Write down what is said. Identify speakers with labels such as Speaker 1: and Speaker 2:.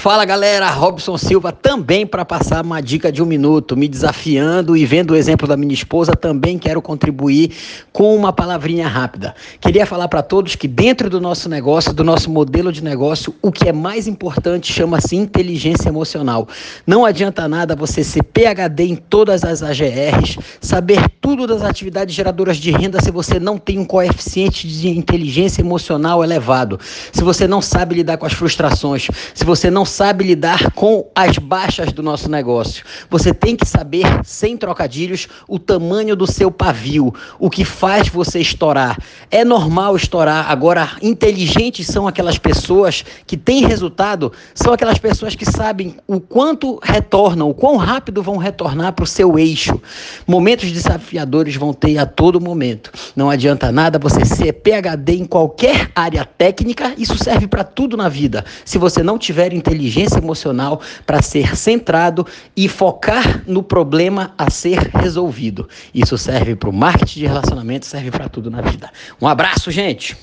Speaker 1: Fala galera, Robson Silva também para passar uma dica de um minuto, me desafiando e vendo o exemplo da minha esposa, também quero contribuir com uma palavrinha rápida. Queria falar para todos que dentro do nosso negócio, do nosso modelo de negócio, o que é mais importante chama-se inteligência emocional. Não adianta nada você ser PhD em todas as AGRs, saber tudo das atividades geradoras de renda se você não tem um coeficiente de inteligência emocional elevado, se você não sabe lidar com as frustrações, se você não sabe lidar com as baixas do nosso negócio. Você tem que saber, sem trocadilhos, o tamanho do seu pavio, o que faz você estourar. É normal estourar. Agora, inteligentes são aquelas pessoas que têm resultado, são aquelas pessoas que sabem o quanto retornam, o quão rápido vão retornar para o seu eixo. Momentos desafiadores vão ter a todo momento. Não adianta nada você ser PhD em qualquer área técnica, isso serve para tudo na vida. Se você não tiver inteligência, inteligência emocional para ser centrado e focar no problema a ser resolvido. Isso serve para o marketing de relacionamento, serve para tudo na vida. Um abraço, gente!